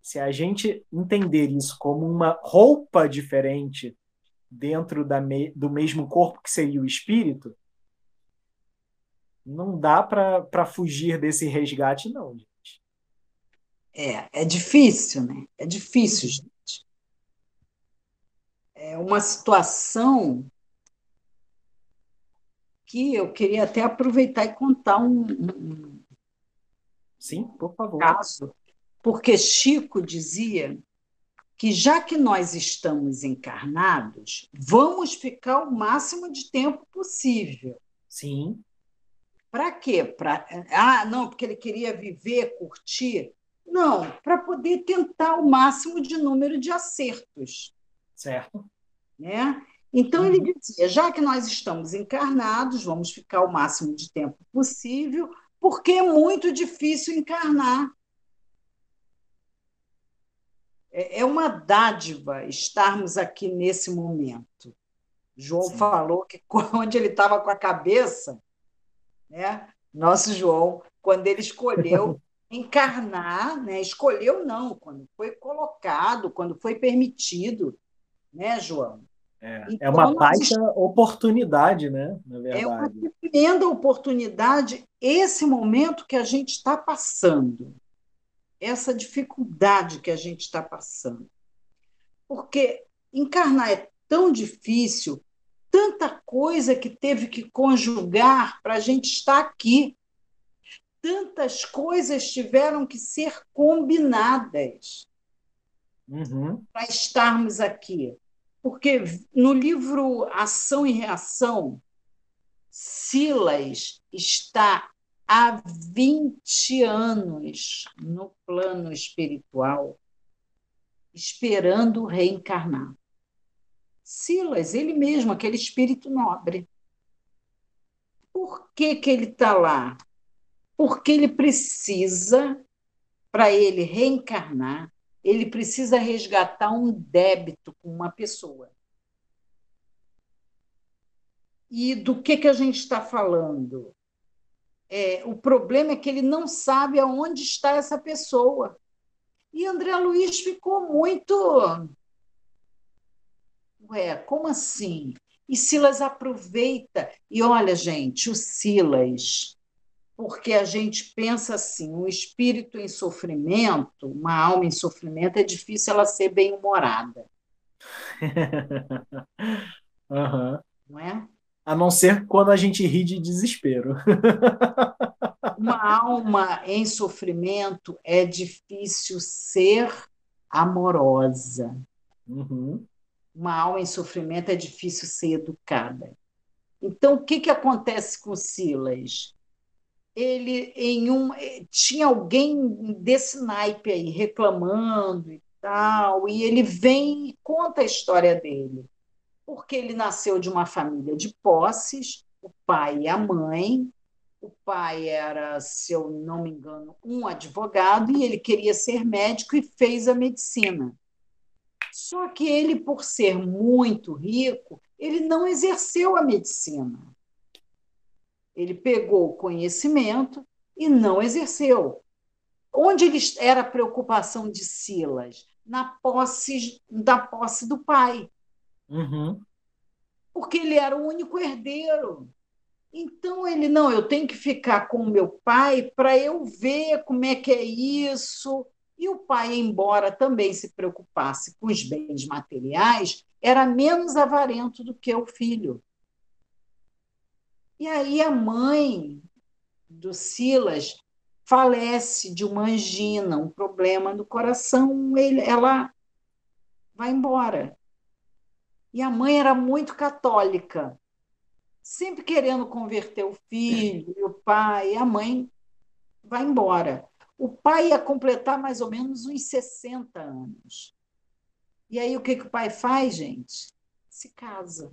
se a gente entender isso como uma roupa diferente dentro da me, do mesmo corpo que seria o espírito, não dá para fugir desse resgate, não, gente. É, é difícil, né? É difícil, gente. É uma situação que eu queria até aproveitar e contar um, um, Sim, por favor. Caso, porque Chico dizia que já que nós estamos encarnados, vamos ficar o máximo de tempo possível. Sim. Para quê? Pra... Ah, não, porque ele queria viver, curtir. Não, para poder tentar o máximo de número de acertos. Certo. Né? Então, uhum. ele dizia: já que nós estamos encarnados, vamos ficar o máximo de tempo possível, porque é muito difícil encarnar. É, é uma dádiva estarmos aqui nesse momento. João Sim. falou que (laughs) onde ele estava com a cabeça, né? Nosso João, quando ele escolheu (laughs) encarnar, né? Escolheu não, quando foi colocado, quando foi permitido, né, João? É, então, é uma baita oportunidade, né? Na verdade. É uma tremenda oportunidade esse momento que a gente está passando, essa dificuldade que a gente está passando. Porque encarnar é tão difícil, tanta coisa que teve que conjugar para a gente estar aqui. Tantas coisas tiveram que ser combinadas uhum. para estarmos aqui. Porque no livro Ação e Reação, Silas está há 20 anos no plano espiritual, esperando reencarnar. Silas, ele mesmo, aquele espírito nobre. Por que, que ele está lá? Porque ele precisa, para ele reencarnar, ele precisa resgatar um débito com uma pessoa. E do que, que a gente está falando? É, o problema é que ele não sabe aonde está essa pessoa. E André Luiz ficou muito. Ué, como assim? E Silas aproveita. E olha, gente, o Silas porque a gente pensa assim, um espírito em sofrimento, uma alma em sofrimento, é difícil ela ser bem-humorada. (laughs) uhum. Não é? A não ser quando a gente ri de desespero. (laughs) uma alma em sofrimento é difícil ser amorosa. Uhum. Uma alma em sofrimento é difícil ser educada. Então, o que, que acontece com Silas? Ele em um tinha alguém desse naipe aí reclamando e tal, e ele vem e conta a história dele. Porque ele nasceu de uma família de posses, o pai e a mãe. O pai era, se eu não me engano, um advogado e ele queria ser médico e fez a medicina. Só que ele, por ser muito rico, ele não exerceu a medicina ele pegou o conhecimento e não exerceu. Onde ele era a preocupação de Silas? Na posse, da posse do pai. Uhum. Porque ele era o único herdeiro. Então ele, não, eu tenho que ficar com o meu pai para eu ver como é que é isso. E o pai, embora também se preocupasse com os bens materiais, era menos avarento do que o filho. E aí a mãe do Silas falece de uma angina, um problema no coração, ele, ela vai embora. E a mãe era muito católica, sempre querendo converter o filho e o pai, e a mãe vai embora. O pai ia completar mais ou menos uns 60 anos. E aí o que, que o pai faz, gente? Se casa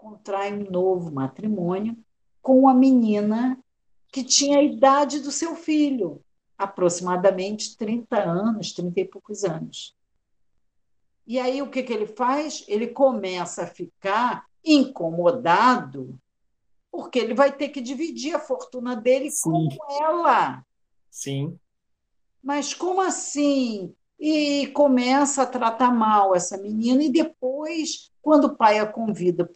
contrai um novo matrimônio com uma menina que tinha a idade do seu filho, aproximadamente 30 anos, 30 e poucos anos. E aí o que, que ele faz? Ele começa a ficar incomodado, porque ele vai ter que dividir a fortuna dele Sim. com ela. Sim. Mas como assim? E começa a tratar mal essa menina, e depois quando o pai a convida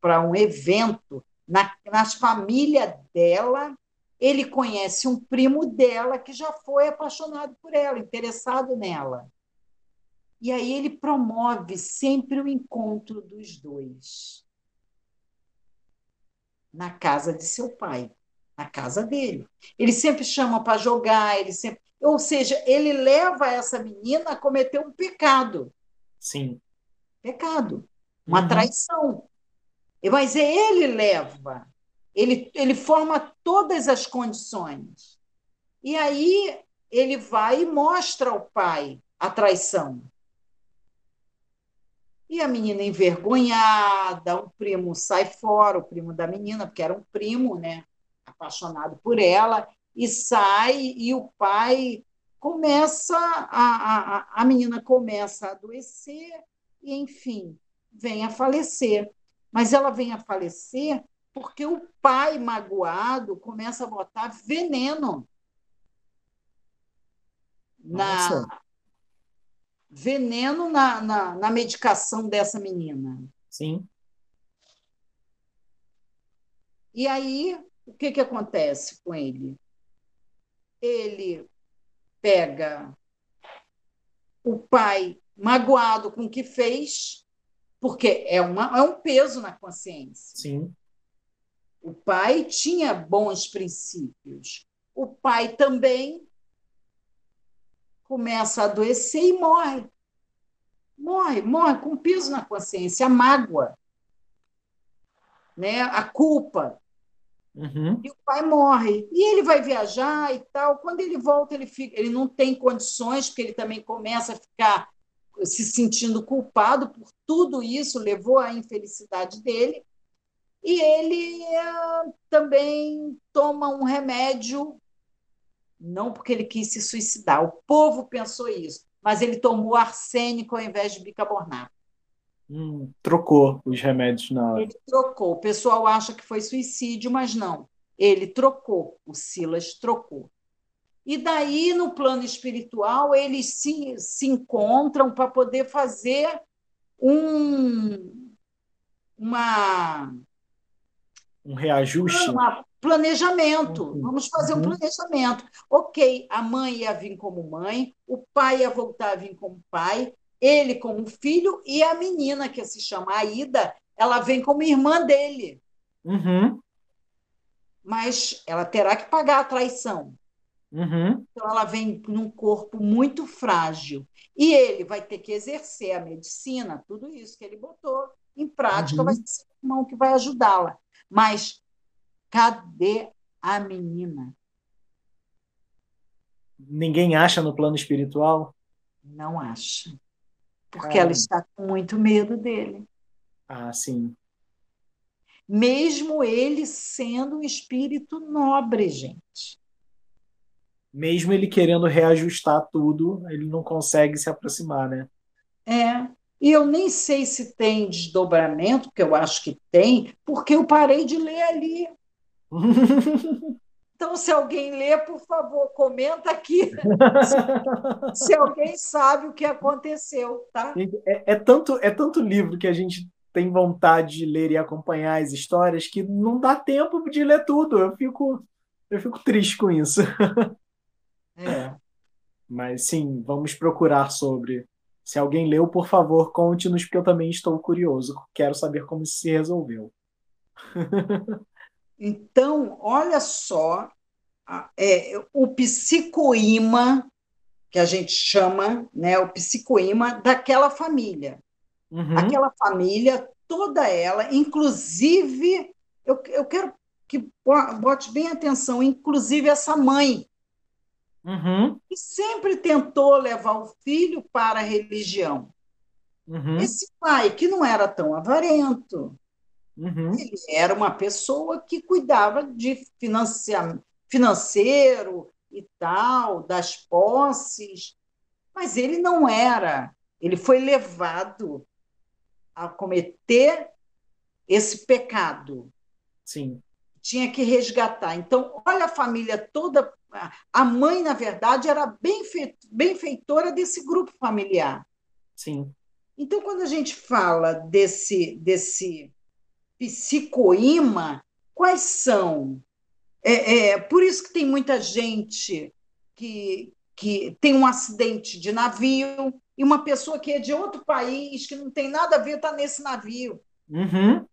para um evento na, nas famílias dela, ele conhece um primo dela que já foi apaixonado por ela, interessado nela. E aí ele promove sempre o encontro dos dois na casa de seu pai. na casa dele. Ele sempre chama para jogar, ele sempre, ou seja, ele leva essa menina a cometer um pecado. Sim. Pecado, uma uhum. traição. Mas ele leva, ele, ele forma todas as condições. E aí ele vai e mostra ao pai a traição. E a menina envergonhada, o primo sai fora, o primo da menina, porque era um primo, né? Apaixonado por ela, e sai, e o pai começa, a, a, a menina começa a adoecer, e enfim, vem a falecer. Mas ela vem a falecer porque o pai magoado começa a botar veneno na, veneno na, na, na medicação dessa menina. Sim. E aí, o que, que acontece com ele? Ele pega o pai magoado com o que fez, porque é, uma, é um peso na consciência. Sim. O pai tinha bons princípios. O pai também começa a adoecer e morre. Morre, morre com peso na consciência, a mágoa, né? a culpa. Uhum. E o pai morre. E ele vai viajar e tal. Quando ele volta, ele, fica, ele não tem condições, porque ele também começa a ficar se sentindo culpado por tudo isso, levou à infelicidade dele. E ele uh, também toma um remédio não porque ele quis se suicidar. O povo pensou isso, mas ele tomou arsênico ao invés de bicarbonato. Hum, trocou os remédios na hora. Ele trocou. O pessoal acha que foi suicídio, mas não. Ele trocou. O Silas trocou. E daí, no plano espiritual, eles se, se encontram para poder fazer um, uma. Um reajuste? Uma Planejamento. Uhum. Vamos fazer um uhum. planejamento. Ok, a mãe ia vir como mãe, o pai ia voltar a vir como pai, ele como filho, e a menina, que se chama Aida, ela vem como irmã dele. Uhum. Mas ela terá que pagar a traição. Uhum. Então, ela vem num corpo muito frágil. E ele vai ter que exercer a medicina, tudo isso que ele botou em prática, uhum. vai ser o irmão que vai ajudá-la. Mas Cadê a menina? Ninguém acha no plano espiritual? Não acha. Porque ela está com muito medo dele. Ah, sim. Mesmo ele sendo um espírito nobre, gente. Mesmo ele querendo reajustar tudo, ele não consegue se aproximar, né? É. E eu nem sei se tem desdobramento, porque eu acho que tem, porque eu parei de ler ali. (laughs) Então, se alguém lê, por favor, comenta aqui se, (laughs) se alguém sabe o que aconteceu, tá? É, é, tanto, é tanto livro que a gente tem vontade de ler e acompanhar as histórias que não dá tempo de ler tudo. Eu fico, eu fico triste com isso. É. (laughs) Mas sim, vamos procurar sobre. Se alguém leu, por favor, conte-nos, porque eu também estou curioso. Quero saber como isso se resolveu. (laughs) Então, olha só, é, o psicoíma, que a gente chama, né, o psicoíma daquela família. Uhum. Aquela família, toda ela, inclusive, eu, eu quero que bote bem atenção, inclusive essa mãe, uhum. que sempre tentou levar o filho para a religião. Uhum. Esse pai, que não era tão avarento, Uhum. Ele era uma pessoa que cuidava de financeiro e tal, das posses, mas ele não era. Ele foi levado a cometer esse pecado. Sim. Tinha que resgatar. Então, olha a família toda. A mãe, na verdade, era benfeitora desse grupo familiar. Sim. Então, quando a gente fala desse, desse psicoíma, quais são? É, é, por isso que tem muita gente que, que tem um acidente de navio e uma pessoa que é de outro país, que não tem nada a ver, está nesse navio. Uhum.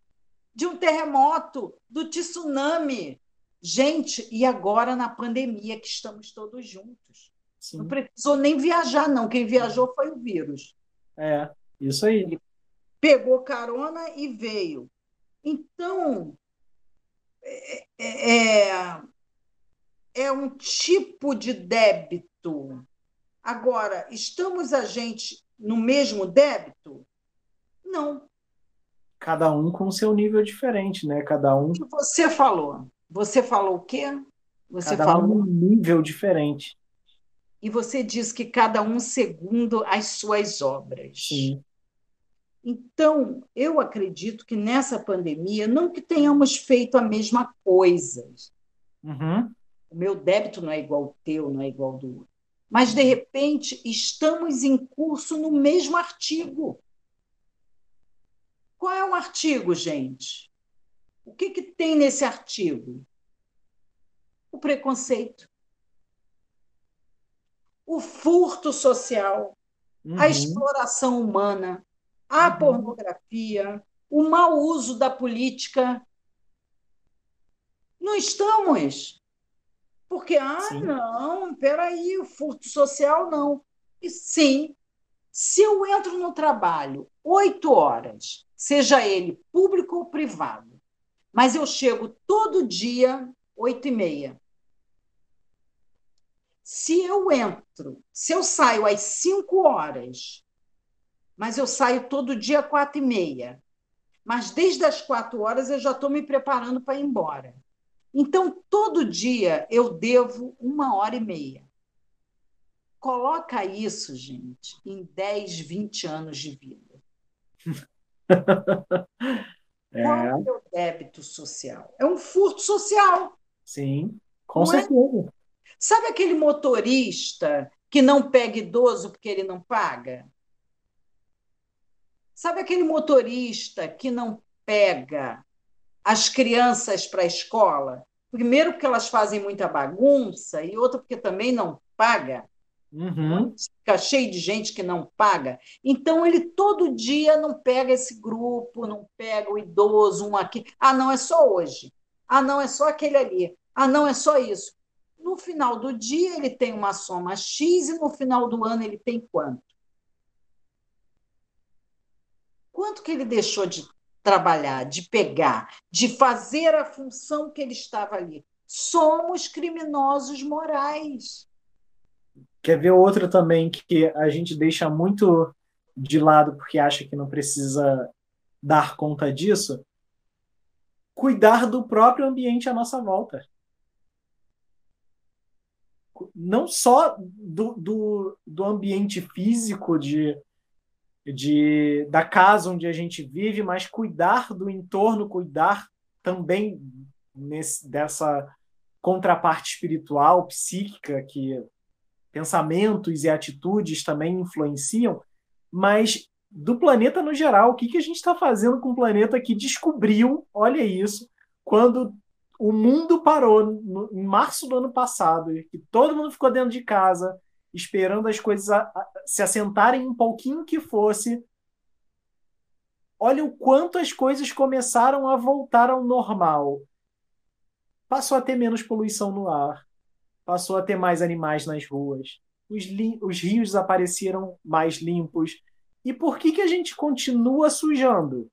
De um terremoto, do tsunami. Gente, e agora na pandemia que estamos todos juntos. Sim. Não precisou nem viajar, não. Quem viajou foi o vírus. É, isso aí. Ele pegou carona e veio. Então, é, é, é, é um tipo de débito. Agora, estamos a gente no mesmo débito? Não. Cada um com seu nível diferente, né? Cada um. O que você falou? Você falou o quê? Você cada falou um nível diferente. E você diz que cada um segundo as suas obras. Sim. Então, eu acredito que nessa pandemia, não que tenhamos feito a mesma coisa. Uhum. O meu débito não é igual ao teu, não é igual ao do outro. Mas, de repente, estamos em curso no mesmo artigo. Qual é o artigo, gente? O que, que tem nesse artigo? O preconceito, o furto social, uhum. a exploração humana, a uhum. pornografia, o mau uso da política. Não estamos. Porque, ah, sim. não, peraí, o furto social não. E sim, se eu entro no trabalho oito horas, seja ele público ou privado, mas eu chego todo dia, oito e meia. Se eu entro, se eu saio às cinco horas, mas eu saio todo dia quatro e meia, mas desde as quatro horas eu já estou me preparando para ir embora. Então, todo dia eu devo uma hora e meia. Coloca isso, gente, em 10, 20 anos de vida. (laughs) É. Qual é o débito social? É um furto social. Sim, com não é? certeza. É? Sabe aquele motorista que não pega idoso porque ele não paga? Sabe aquele motorista que não pega as crianças para a escola? Primeiro, porque elas fazem muita bagunça, e outro, porque também não paga. Uhum. Fica cheio de gente que não paga. Então, ele todo dia não pega esse grupo, não pega o idoso, um aqui. Ah, não, é só hoje. Ah, não, é só aquele ali. Ah, não, é só isso. No final do dia, ele tem uma soma X e no final do ano ele tem quanto? Quanto que ele deixou de trabalhar, de pegar, de fazer a função que ele estava ali? Somos criminosos morais. Quer ver outro também que a gente deixa muito de lado porque acha que não precisa dar conta disso? Cuidar do próprio ambiente à nossa volta. Não só do, do, do ambiente físico de, de da casa onde a gente vive, mas cuidar do entorno, cuidar também nesse, dessa contraparte espiritual, psíquica que pensamentos e atitudes também influenciam, mas do planeta no geral, o que, que a gente está fazendo com o planeta que descobriu, olha isso, quando o mundo parou no, em março do ano passado, que todo mundo ficou dentro de casa, esperando as coisas a, a, se assentarem um pouquinho que fosse. Olha o quanto as coisas começaram a voltar ao normal. Passou a ter menos poluição no ar, passou a ter mais animais nas ruas, os, os rios apareceram mais limpos. E por que, que a gente continua sujando?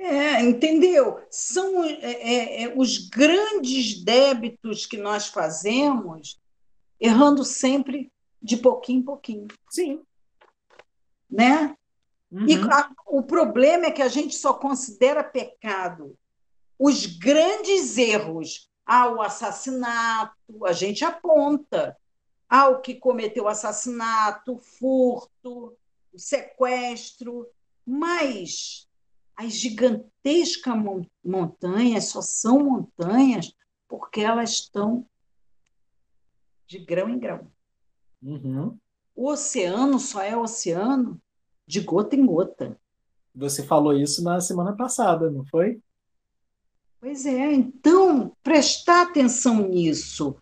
É, entendeu? São é, é, é, os grandes débitos que nós fazemos, errando sempre de pouquinho em pouquinho. Sim. Né? Uhum. E a, o problema é que a gente só considera pecado os grandes erros ao assassinato, a gente aponta ao que cometeu o assassinato, o furto, o sequestro, mas as gigantescas montanhas só são montanhas porque elas estão de grão em grão. Uhum. O oceano só é oceano de gota em gota. Você falou isso na semana passada, não foi? Pois é, então prestar atenção nisso.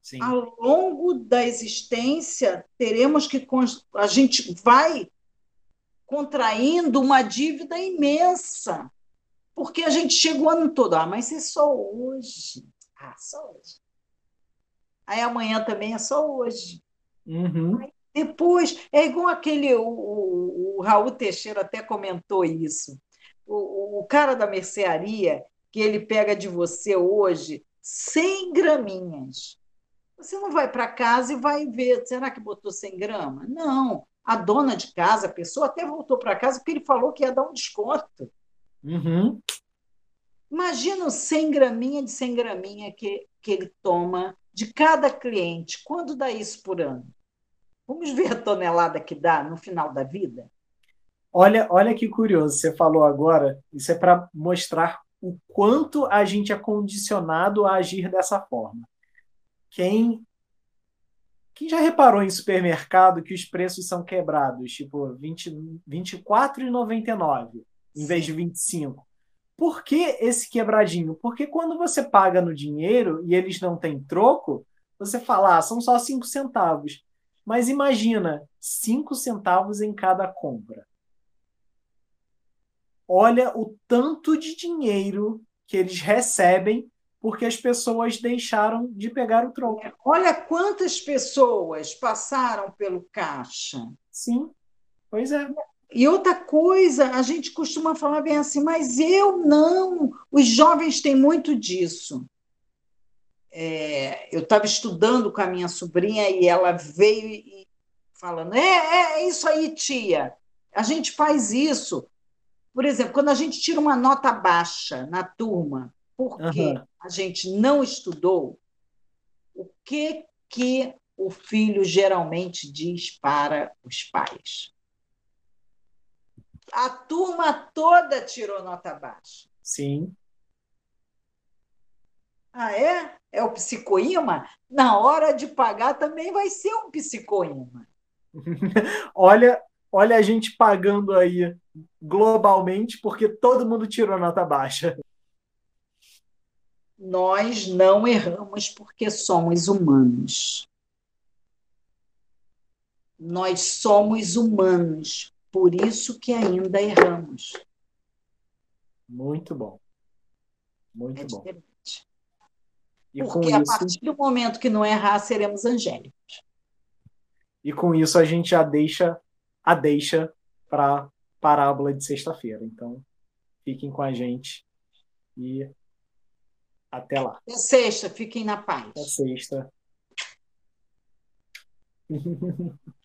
Sim. Ao longo da existência, teremos que. A gente vai contraindo uma dívida imensa. Porque a gente chega o ano todo, ah, mas é só hoje. Ah, só hoje. Aí amanhã também é só hoje. Uhum. Aí depois, é igual aquele, o, o, o, Raul Teixeira até comentou isso. O, o cara da mercearia, que ele pega de você hoje 100 graminhas. Você não vai para casa e vai ver, será que botou 100 gramas? Não. A dona de casa, a pessoa até voltou para casa porque ele falou que ia dar um desconto. Uhum. Imagina 100 graminha de 100 graminha que, que ele toma de cada cliente. Quando dá isso por ano? Vamos ver a tonelada que dá no final da vida? Olha, olha que curioso, você falou agora, isso é para mostrar o quanto a gente é condicionado a agir dessa forma. Quem quem já reparou em supermercado que os preços são quebrados, tipo R$ 24,99 em vez de 25? Por que esse quebradinho? Porque quando você paga no dinheiro e eles não têm troco, você fala, ah, são só 5 centavos. Mas imagina, 5 centavos em cada compra. Olha o tanto de dinheiro que eles recebem porque as pessoas deixaram de pegar o troco. Olha quantas pessoas passaram pelo caixa. Sim, pois é. E outra coisa, a gente costuma falar bem assim, mas eu não. Os jovens têm muito disso. É, eu estava estudando com a minha sobrinha e ela veio e, falando: é, é, é isso aí, tia. A gente faz isso. Por exemplo, quando a gente tira uma nota baixa na turma, porque uhum. a gente não estudou, o que que o filho geralmente diz para os pais? A turma toda tirou nota baixa. Sim. Ah, é? É o psicoíma? Na hora de pagar também vai ser um psicoíma. (laughs) olha, olha a gente pagando aí globalmente porque todo mundo tirou nota baixa. Nós não erramos porque somos humanos. Nós somos humanos por isso que ainda erramos. Muito bom. Muito é bom. E Porque a isso... partir do momento que não errar, seremos angélicos. E com isso a gente já deixa a deixa para parábola de sexta-feira. Então, fiquem com a gente e até lá. Até sexta, fiquem na paz. Até sexta. (laughs)